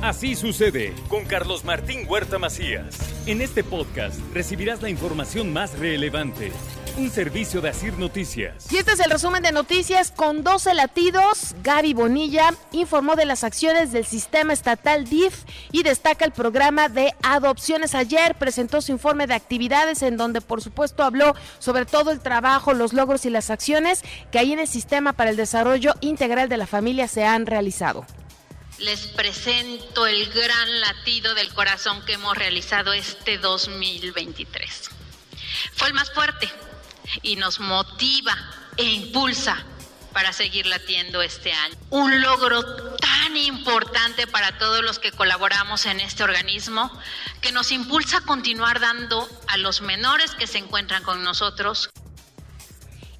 Así sucede con Carlos Martín Huerta Macías. En este podcast recibirás la información más relevante. Un servicio de Asir Noticias. Y este es el resumen de noticias con 12 latidos. Gaby Bonilla informó de las acciones del sistema estatal DIF y destaca el programa de adopciones. Ayer presentó su informe de actividades en donde por supuesto habló sobre todo el trabajo, los logros y las acciones que ahí en el sistema para el desarrollo integral de la familia se han realizado les presento el gran latido del corazón que hemos realizado este 2023. Fue el más fuerte y nos motiva e impulsa para seguir latiendo este año. Un logro tan importante para todos los que colaboramos en este organismo que nos impulsa a continuar dando a los menores que se encuentran con nosotros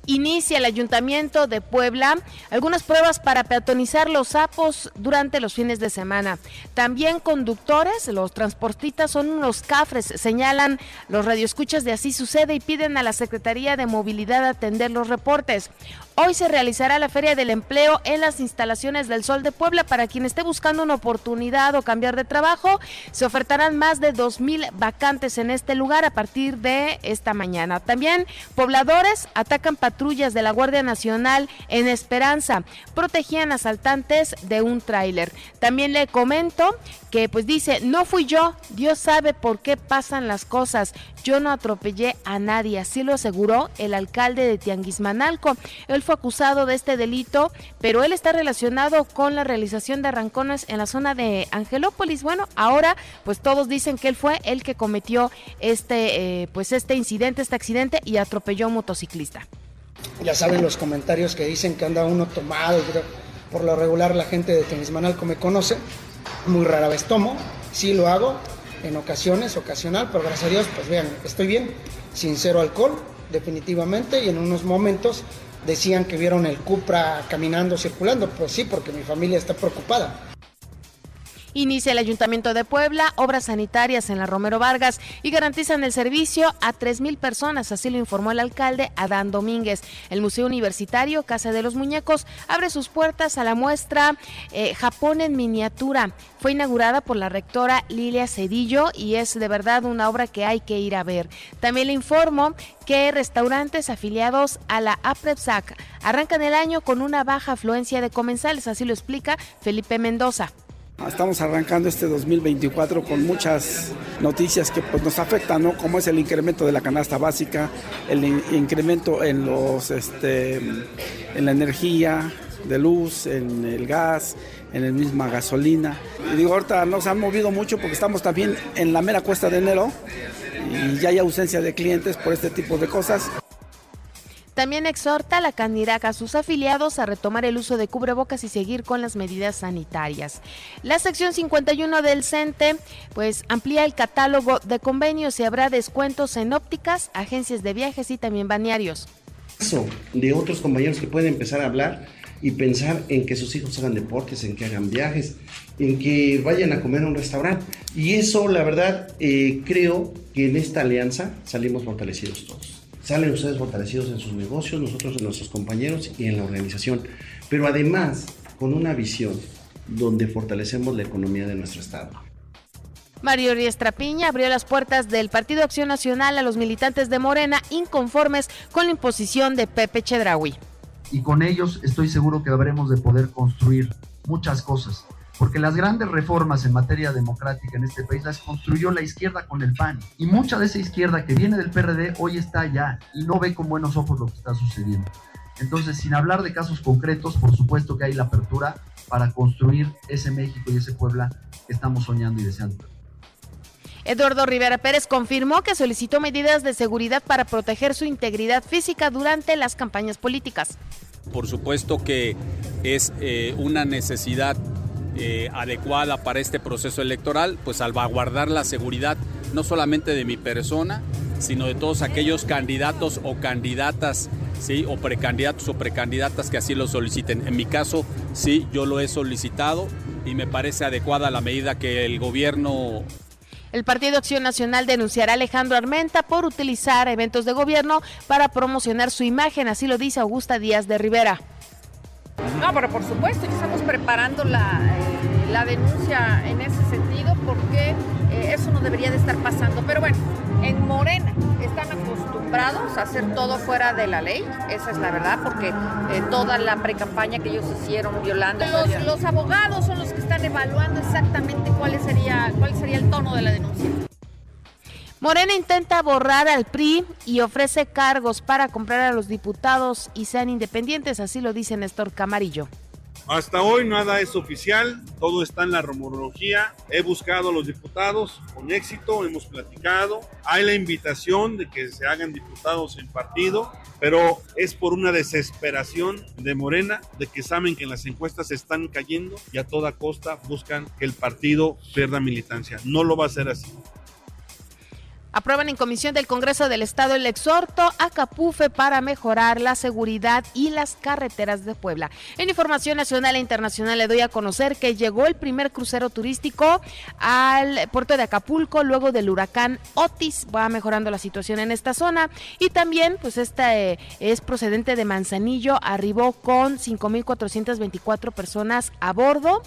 inicia el Ayuntamiento de Puebla algunas pruebas para peatonizar los sapos durante los fines de semana. También conductores, los transportistas son unos cafres, señalan los radioescuchas de Así Sucede y piden a la Secretaría de Movilidad atender los reportes. Hoy se realizará la Feria del Empleo en las instalaciones del Sol de Puebla. Para quien esté buscando una oportunidad o cambiar de trabajo, se ofertarán más de 2.000 vacantes en este lugar a partir de esta mañana. También pobladores atacan patrullas de la Guardia Nacional en Esperanza. Protegían asaltantes de un tráiler. También le comento que pues dice, no fui yo, Dios sabe por qué pasan las cosas. Yo no atropellé a nadie, así lo aseguró el alcalde de Tianguismanalco. Él fue acusado de este delito, pero él está relacionado con la realización de arrancones en la zona de Angelópolis. Bueno, ahora pues todos dicen que él fue el que cometió este eh, pues este incidente, este accidente y atropelló a un motociclista. Ya saben los comentarios que dicen que anda uno tomado, por lo regular la gente de Tianguismanalco me conoce, muy rara vez tomo, sí lo hago, en ocasiones, ocasional, pero gracias a Dios, pues vean, estoy bien, sin cero alcohol, definitivamente, y en unos momentos decían que vieron el Cupra caminando, circulando, pues sí, porque mi familia está preocupada. Inicia el Ayuntamiento de Puebla obras sanitarias en la Romero Vargas y garantizan el servicio a 3.000 personas, así lo informó el alcalde Adán Domínguez. El Museo Universitario Casa de los Muñecos abre sus puertas a la muestra eh, Japón en miniatura. Fue inaugurada por la rectora Lilia Cedillo y es de verdad una obra que hay que ir a ver. También le informo que restaurantes afiliados a la APREPSAC arrancan el año con una baja afluencia de comensales, así lo explica Felipe Mendoza. Estamos arrancando este 2024 con muchas noticias que pues, nos afectan, ¿no? Como es el incremento de la canasta básica, el incremento en los, este, en la energía de luz, en el gas, en la misma gasolina. Y digo, ahorita no se han movido mucho porque estamos también en la mera cuesta de enero y ya hay ausencia de clientes por este tipo de cosas. También exhorta a la Candiraca a sus afiliados a retomar el uso de cubrebocas y seguir con las medidas sanitarias. La sección 51 del CENTE pues amplía el catálogo de convenios y habrá descuentos en ópticas, agencias de viajes y también banearios. De otros compañeros que pueden empezar a hablar y pensar en que sus hijos hagan deportes, en que hagan viajes, en que vayan a comer a un restaurante. Y eso, la verdad, eh, creo que en esta alianza salimos fortalecidos todos. Salen ustedes fortalecidos en sus negocios, nosotros en nuestros compañeros y en la organización, pero además con una visión donde fortalecemos la economía de nuestro Estado. Mario Riestra Piña abrió las puertas del Partido Acción Nacional a los militantes de Morena inconformes con la imposición de Pepe Chedraui. Y con ellos estoy seguro que habremos de poder construir muchas cosas porque las grandes reformas en materia democrática en este país las construyó la izquierda con el PAN. Y mucha de esa izquierda que viene del PRD hoy está allá y no ve con buenos ojos lo que está sucediendo. Entonces, sin hablar de casos concretos, por supuesto que hay la apertura para construir ese México y ese Puebla que estamos soñando y deseando. Eduardo Rivera Pérez confirmó que solicitó medidas de seguridad para proteger su integridad física durante las campañas políticas. Por supuesto que es eh, una necesidad eh, adecuada para este proceso electoral, pues salvaguardar la seguridad no solamente de mi persona, sino de todos aquellos candidatos o candidatas, ¿sí? o precandidatos o precandidatas que así lo soliciten. En mi caso, sí, yo lo he solicitado y me parece adecuada la medida que el gobierno el Partido Acción Nacional denunciará a Alejandro Armenta por utilizar eventos de gobierno para promocionar su imagen, así lo dice Augusta Díaz de Rivera. No, pero por supuesto, ya estamos preparando la, eh, denuncia en ese sentido porque eh, eso no debería de estar pasando. Pero bueno, en Morena están acostumbrados a hacer todo fuera de la ley, esa es la verdad, porque eh, toda la precampaña que ellos hicieron violando. Los, los abogados son los que están evaluando exactamente cuál sería, cuál sería el tono de la denuncia. Morena intenta borrar al PRI y ofrece cargos para comprar a los diputados y sean independientes, así lo dice Néstor Camarillo. Hasta hoy nada es oficial, todo está en la rumorología. He buscado a los diputados con éxito, hemos platicado. Hay la invitación de que se hagan diputados en partido, pero es por una desesperación de Morena, de que saben que las encuestas están cayendo y a toda costa buscan que el partido pierda militancia. No lo va a hacer así. Aprueban en comisión del Congreso del Estado el exhorto a Capufe para mejorar la seguridad y las carreteras de Puebla. En información nacional e internacional le doy a conocer que llegó el primer crucero turístico al puerto de Acapulco luego del huracán Otis. Va mejorando la situación en esta zona y también pues esta eh, es procedente de Manzanillo, arribó con 5.424 personas a bordo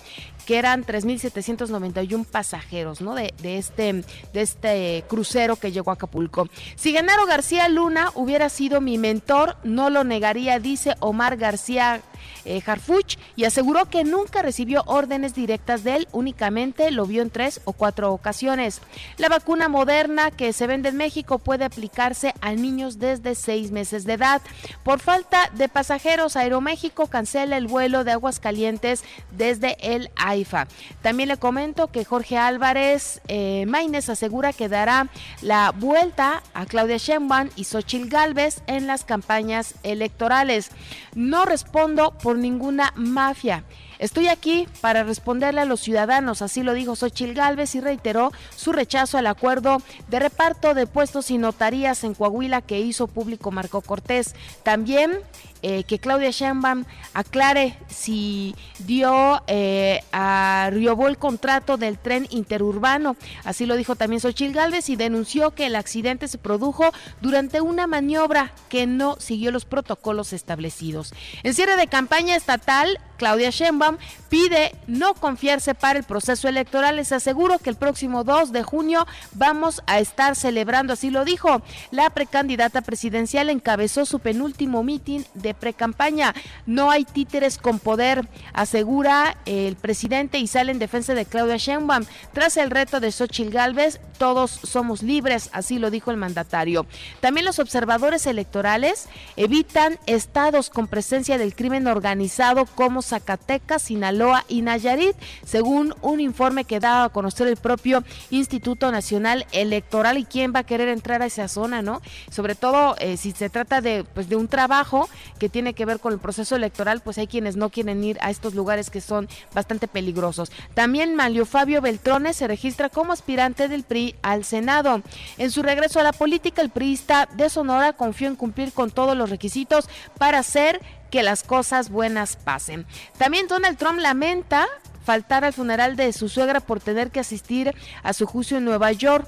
que eran 3.791 pasajeros, ¿no? De, de, este, de este crucero que llegó a Acapulco. Si Genaro García Luna hubiera sido mi mentor, no lo negaría, dice Omar García eh, Harfuch y aseguró que nunca recibió órdenes directas de él, únicamente lo vio en tres o cuatro ocasiones. La vacuna moderna que se vende en México puede aplicarse a niños desde seis meses de edad. Por falta de pasajeros, Aeroméxico cancela el vuelo de Aguascalientes desde el AIFA. También le comento que Jorge Álvarez eh, asegura que dará la vuelta a Claudia Sheinbaum y Xochil Gálvez en las campañas electorales. No respondo por ninguna mafia. Estoy aquí para responderle a los ciudadanos, así lo dijo Xochil Gálvez y reiteró su rechazo al acuerdo de reparto de puestos y notarías en Coahuila que hizo público Marco Cortés. También eh, que Claudia Sheinbaum aclare si dio eh, a Riobó el contrato del tren interurbano. Así lo dijo también Xochil Gálvez y denunció que el accidente se produjo durante una maniobra que no siguió los protocolos establecidos. En cierre de campaña estatal, Claudia Sheinbaum pide no confiarse para el proceso electoral. Les aseguro que el próximo 2 de junio vamos a estar celebrando, así lo dijo. La precandidata presidencial encabezó su penúltimo mitin de pre-campaña. No hay títeres con poder, asegura el presidente y sale en defensa de Claudia Sheinbaum. Tras el reto de Xochil Gálvez, todos somos libres, así lo dijo el mandatario. También los observadores electorales evitan estados con presencia del crimen organizado como Zacatecas, Sinaloa y Nayarit, según un informe que daba a conocer el propio Instituto Nacional Electoral y quién va a querer entrar a esa zona, ¿no? Sobre todo eh, si se trata de, pues, de un trabajo que tiene que ver con el proceso electoral, pues hay quienes no quieren ir a estos lugares que son bastante peligrosos. También Mario Fabio Beltrones se registra como aspirante del PRI al Senado. En su regreso a la política, el priista de Sonora confió en cumplir con todos los requisitos para hacer que las cosas buenas pasen. También Donald Trump lamenta faltar al funeral de su suegra por tener que asistir a su juicio en Nueva York.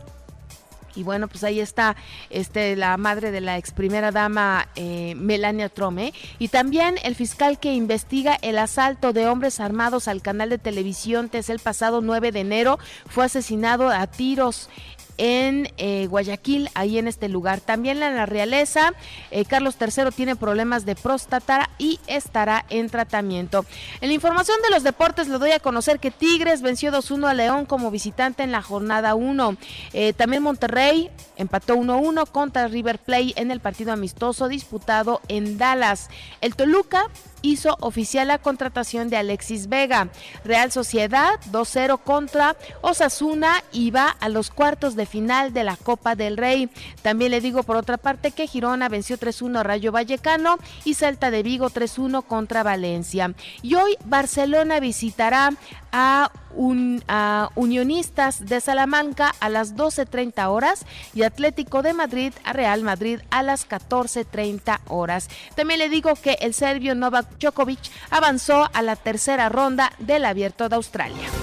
Y bueno, pues ahí está este, la madre de la ex primera dama eh, Melania Trump. ¿eh? Y también el fiscal que investiga el asalto de hombres armados al canal de televisión desde el pasado 9 de enero fue asesinado a tiros en eh, Guayaquil, ahí en este lugar. También la realeza, eh, Carlos III tiene problemas de próstata y estará en tratamiento. En la información de los deportes le doy a conocer que Tigres venció 2-1 a León como visitante en la jornada 1. Eh, también Monterrey empató 1-1 contra River Plate en el partido amistoso disputado en Dallas. El Toluca hizo oficial la contratación de Alexis Vega. Real Sociedad 2-0 contra Osasuna y va a los cuartos final de la Copa del Rey. También le digo por otra parte que Girona venció 3-1 a Rayo Vallecano y Celta de Vigo 3-1 contra Valencia. Y hoy Barcelona visitará a, un, a, Unionistas de Salamanca a las 12.30 horas y Atlético de Madrid a Real Madrid a las 14.30 horas. También le digo que el serbio Novak Djokovic avanzó a la tercera ronda del Abierto de Australia.